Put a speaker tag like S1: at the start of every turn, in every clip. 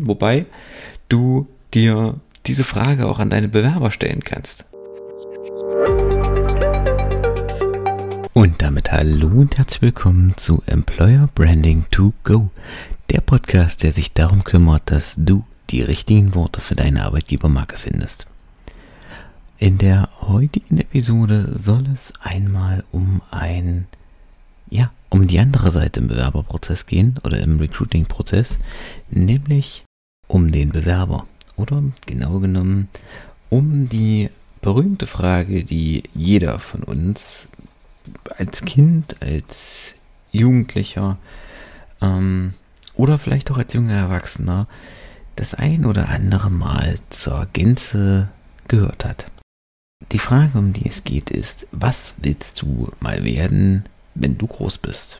S1: wobei du dir diese Frage auch an deine Bewerber stellen kannst. Und damit hallo und herzlich willkommen zu Employer Branding to Go, der Podcast, der sich darum kümmert, dass du die richtigen Worte für deine Arbeitgebermarke findest. In der heutigen Episode soll es einmal um ein, ja, um die andere Seite im Bewerberprozess gehen oder im Recruiting-Prozess, nämlich um den Bewerber oder genau genommen um die berühmte Frage, die jeder von uns als Kind, als Jugendlicher ähm, oder vielleicht auch als junger Erwachsener das ein oder andere Mal zur Gänze gehört hat. Die Frage, um die es geht, ist, was willst du mal werden, wenn du groß bist?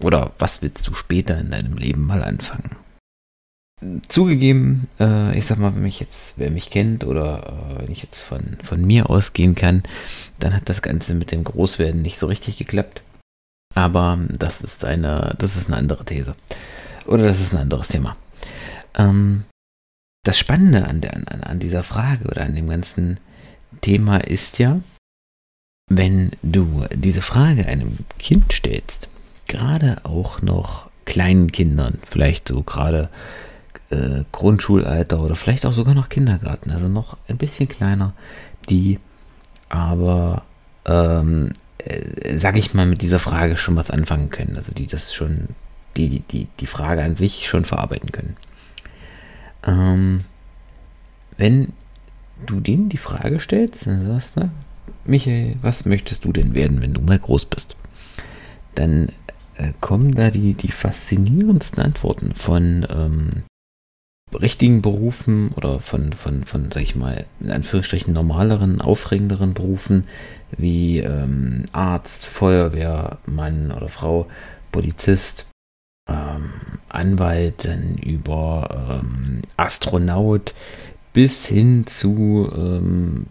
S1: Oder was willst du später in deinem Leben mal anfangen? Zugegeben, äh, ich sag mal, wenn mich jetzt, wer mich kennt oder äh, wenn ich jetzt von, von mir ausgehen kann, dann hat das Ganze mit dem Großwerden nicht so richtig geklappt. Aber das ist eine, das ist eine andere These. Oder das ist ein anderes Thema. Ähm, das Spannende an, der, an, an dieser Frage oder an dem ganzen Thema ist ja, wenn du diese Frage einem Kind stellst, gerade auch noch kleinen Kindern, vielleicht so gerade äh, Grundschulalter oder vielleicht auch sogar noch Kindergarten, also noch ein bisschen kleiner, die aber, ähm, äh, sag ich mal, mit dieser Frage schon was anfangen können, also die das schon, die die, die Frage an sich schon verarbeiten können. Ähm, wenn du denen die Frage stellst, dann sagst du, Michael, was möchtest du denn werden, wenn du mal groß bist? Dann äh, kommen da die, die faszinierendsten Antworten von ähm, richtigen Berufen oder von, von, von, sag ich mal, in Anführungsstrichen normaleren, aufregenderen Berufen wie ähm, Arzt, Feuerwehrmann oder Frau, Polizist, ähm, Anwalt, dann über ähm, Astronaut bis hin zu, ähm,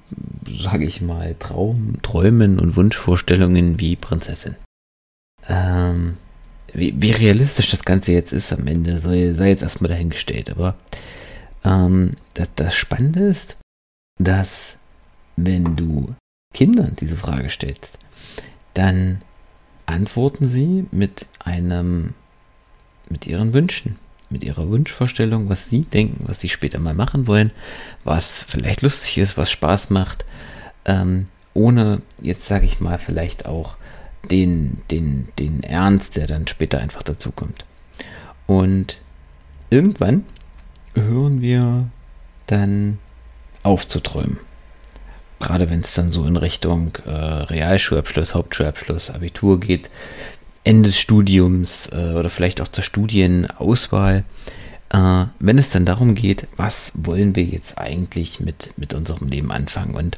S1: sage ich mal, Traum, Träumen und Wunschvorstellungen wie Prinzessin. Ähm, wie, wie, realistisch das Ganze jetzt ist am Ende, sei, sei jetzt erstmal dahingestellt. Aber ähm, das, das Spannende ist, dass wenn du Kindern diese Frage stellst, dann antworten sie mit einem, mit ihren Wünschen, mit ihrer Wunschvorstellung, was sie denken, was sie später mal machen wollen, was vielleicht lustig ist, was Spaß macht, ähm, ohne jetzt sage ich mal vielleicht auch den, den, den Ernst, der dann später einfach dazukommt. Und irgendwann hören wir dann auf zu träumen. Gerade wenn es dann so in Richtung äh, Realschulabschluss, Hauptschulabschluss, Abitur geht, Ende des Studiums äh, oder vielleicht auch zur Studienauswahl, äh, wenn es dann darum geht, was wollen wir jetzt eigentlich mit, mit unserem Leben anfangen. Und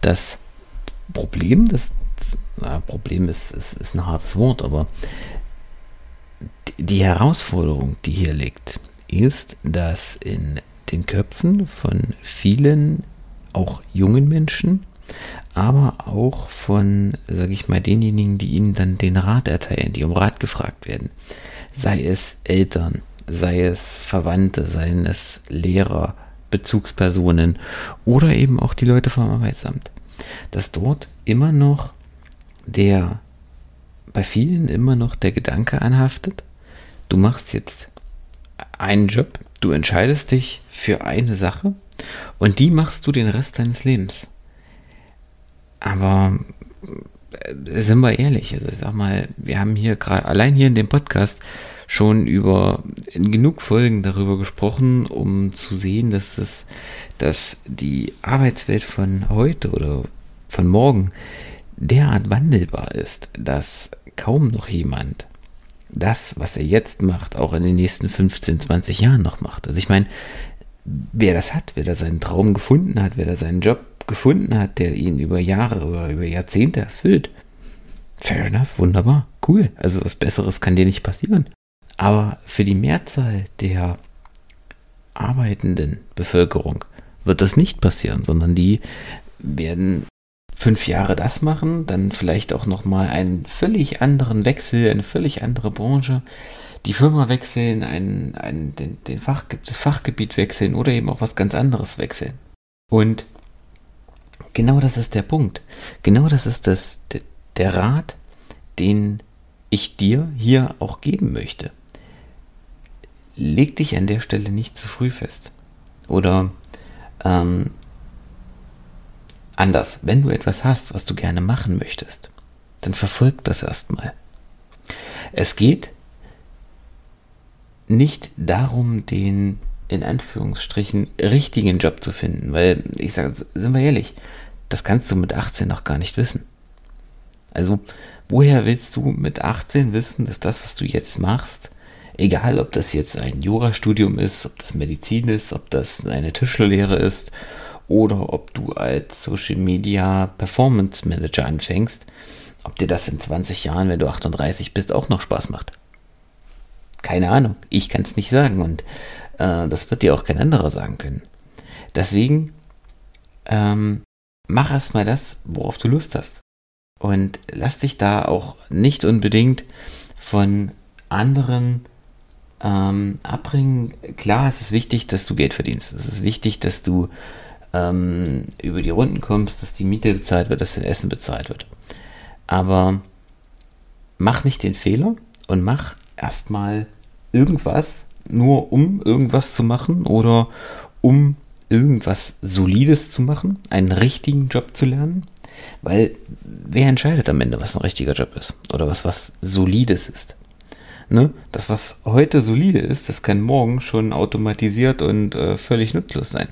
S1: das Problem, das na, Problem ist, ist, ist ein hartes Wort, aber die Herausforderung, die hier liegt, ist, dass in den Köpfen von vielen, auch jungen Menschen, aber auch von, sage ich mal, denjenigen, die ihnen dann den Rat erteilen, die um Rat gefragt werden, sei es Eltern, sei es Verwandte, seien es Lehrer, Bezugspersonen oder eben auch die Leute vom Arbeitsamt, dass dort immer noch der bei vielen immer noch der Gedanke anhaftet, du machst jetzt einen Job, du entscheidest dich für eine Sache und die machst du den Rest deines Lebens. Aber äh, sind wir ehrlich, also ich sag mal, wir haben hier gerade allein hier in dem Podcast schon über in genug Folgen darüber gesprochen, um zu sehen, dass das, dass die Arbeitswelt von heute oder von morgen derart wandelbar ist, dass kaum noch jemand das, was er jetzt macht, auch in den nächsten 15, 20 Jahren noch macht. Also ich meine, wer das hat, wer da seinen Traum gefunden hat, wer da seinen Job gefunden hat, der ihn über Jahre oder über Jahrzehnte erfüllt, fair enough, wunderbar, cool. Also was Besseres kann dir nicht passieren. Aber für die Mehrzahl der arbeitenden Bevölkerung wird das nicht passieren, sondern die werden fünf Jahre das machen, dann vielleicht auch nochmal einen völlig anderen Wechsel, eine völlig andere Branche, die Firma wechseln, ein, ein, den, den Fach, das Fachgebiet wechseln oder eben auch was ganz anderes wechseln. Und genau das ist der Punkt. Genau das ist das, der, der Rat, den ich dir hier auch geben möchte. Leg dich an der Stelle nicht zu früh fest. Oder ähm, anders, wenn du etwas hast, was du gerne machen möchtest, dann verfolg das erstmal. Es geht nicht darum, den in Anführungsstrichen richtigen Job zu finden, weil ich sage, sind wir ehrlich, das kannst du mit 18 noch gar nicht wissen. Also, woher willst du mit 18 wissen, dass das, was du jetzt machst, egal ob das jetzt ein Jurastudium ist, ob das Medizin ist, ob das eine Tischlerlehre ist oder ob du als Social Media Performance Manager anfängst, ob dir das in 20 Jahren, wenn du 38 bist, auch noch Spaß macht. Keine Ahnung, ich kann es nicht sagen und äh, das wird dir auch kein anderer sagen können. Deswegen ähm, mach erstmal das, worauf du Lust hast. Und lass dich da auch nicht unbedingt von anderen ähm, abbringen. Klar, es ist wichtig, dass du Geld verdienst. Es ist wichtig, dass du ähm, über die Runden kommst, dass die Miete bezahlt wird, dass dein Essen bezahlt wird. Aber mach nicht den Fehler und mach erstmal irgendwas, nur um irgendwas zu machen oder um irgendwas Solides zu machen, einen richtigen Job zu lernen. Weil wer entscheidet am Ende, was ein richtiger Job ist oder was was Solides ist? Ne? Das, was heute solide ist, das kann morgen schon automatisiert und äh, völlig nutzlos sein.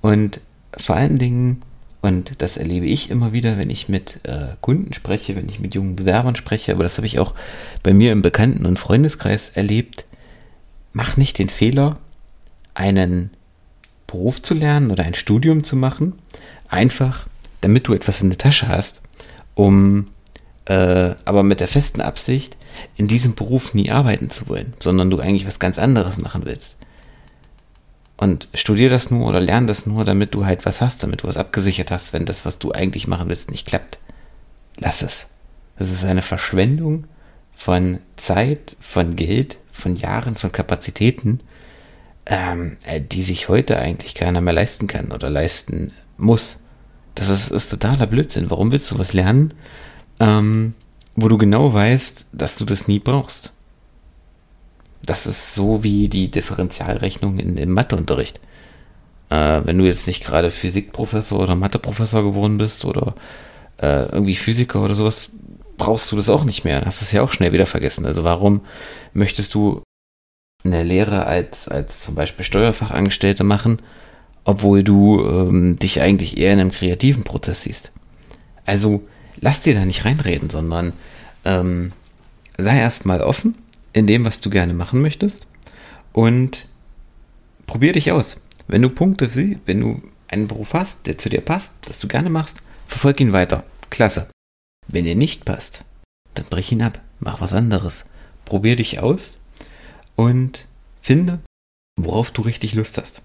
S1: Und vor allen Dingen, und das erlebe ich immer wieder, wenn ich mit äh, Kunden spreche, wenn ich mit jungen Bewerbern spreche, aber das habe ich auch bei mir im Bekannten- und Freundeskreis erlebt, mach nicht den Fehler, einen Beruf zu lernen oder ein Studium zu machen, einfach damit du etwas in der Tasche hast, um äh, aber mit der festen Absicht, in diesem Beruf nie arbeiten zu wollen, sondern du eigentlich was ganz anderes machen willst. Und studier das nur oder lern das nur, damit du halt was hast, damit du was abgesichert hast, wenn das, was du eigentlich machen willst, nicht klappt. Lass es. Das ist eine Verschwendung von Zeit, von Geld, von Jahren, von Kapazitäten, ähm, äh, die sich heute eigentlich keiner mehr leisten kann oder leisten muss. Das ist, ist totaler Blödsinn. Warum willst du was lernen, ähm, wo du genau weißt, dass du das nie brauchst? Das ist so wie die Differentialrechnung in, im Matheunterricht. Äh, wenn du jetzt nicht gerade Physikprofessor oder Matheprofessor geworden bist oder äh, irgendwie Physiker oder sowas, brauchst du das auch nicht mehr. Hast es ja auch schnell wieder vergessen. Also warum möchtest du eine Lehre als, als zum Beispiel Steuerfachangestellte machen, obwohl du ähm, dich eigentlich eher in einem kreativen Prozess siehst? Also lass dir da nicht reinreden, sondern ähm, sei erstmal offen in dem, was du gerne machen möchtest und probier dich aus. Wenn du Punkte, wenn du einen Beruf hast, der zu dir passt, das du gerne machst, verfolg ihn weiter. Klasse. Wenn er nicht passt, dann brich ihn ab. Mach was anderes. Probier dich aus und finde, worauf du richtig Lust hast.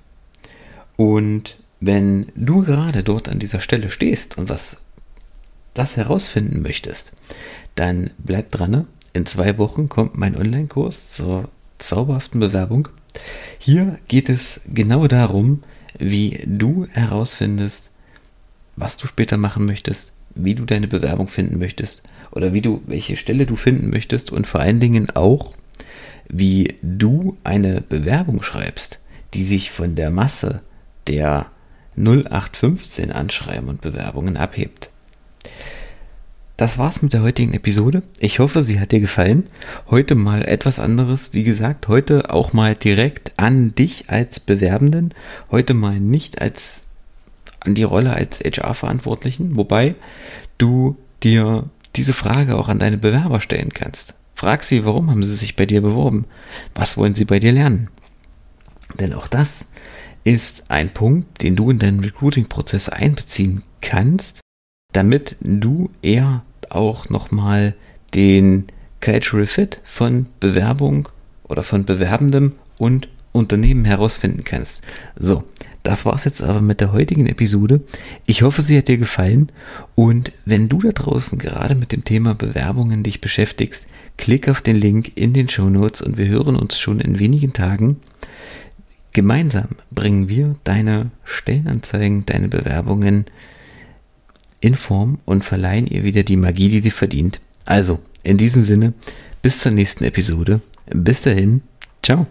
S1: Und wenn du gerade dort an dieser Stelle stehst und was das herausfinden möchtest, dann bleib dran in zwei Wochen kommt mein Online-Kurs zur zauberhaften Bewerbung. Hier geht es genau darum, wie du herausfindest, was du später machen möchtest, wie du deine Bewerbung finden möchtest oder wie du welche Stelle du finden möchtest und vor allen Dingen auch, wie du eine Bewerbung schreibst, die sich von der Masse der 0815 Anschreiben und Bewerbungen abhebt das war's mit der heutigen Episode. Ich hoffe, sie hat dir gefallen. Heute mal etwas anderes. Wie gesagt, heute auch mal direkt an dich als Bewerbenden. Heute mal nicht als an die Rolle als HR-Verantwortlichen, wobei du dir diese Frage auch an deine Bewerber stellen kannst. Frag sie, warum haben sie sich bei dir beworben? Was wollen sie bei dir lernen? Denn auch das ist ein Punkt, den du in deinen Recruiting-Prozess einbeziehen kannst, damit du eher auch nochmal den Cultural Fit von Bewerbung oder von Bewerbendem und Unternehmen herausfinden kannst. So, das war's jetzt aber mit der heutigen Episode. Ich hoffe, sie hat dir gefallen. Und wenn du da draußen gerade mit dem Thema Bewerbungen dich beschäftigst, klick auf den Link in den Show Notes und wir hören uns schon in wenigen Tagen. Gemeinsam bringen wir deine Stellenanzeigen, deine Bewerbungen in Form und verleihen ihr wieder die Magie, die sie verdient. Also, in diesem Sinne, bis zur nächsten Episode. Bis dahin, ciao.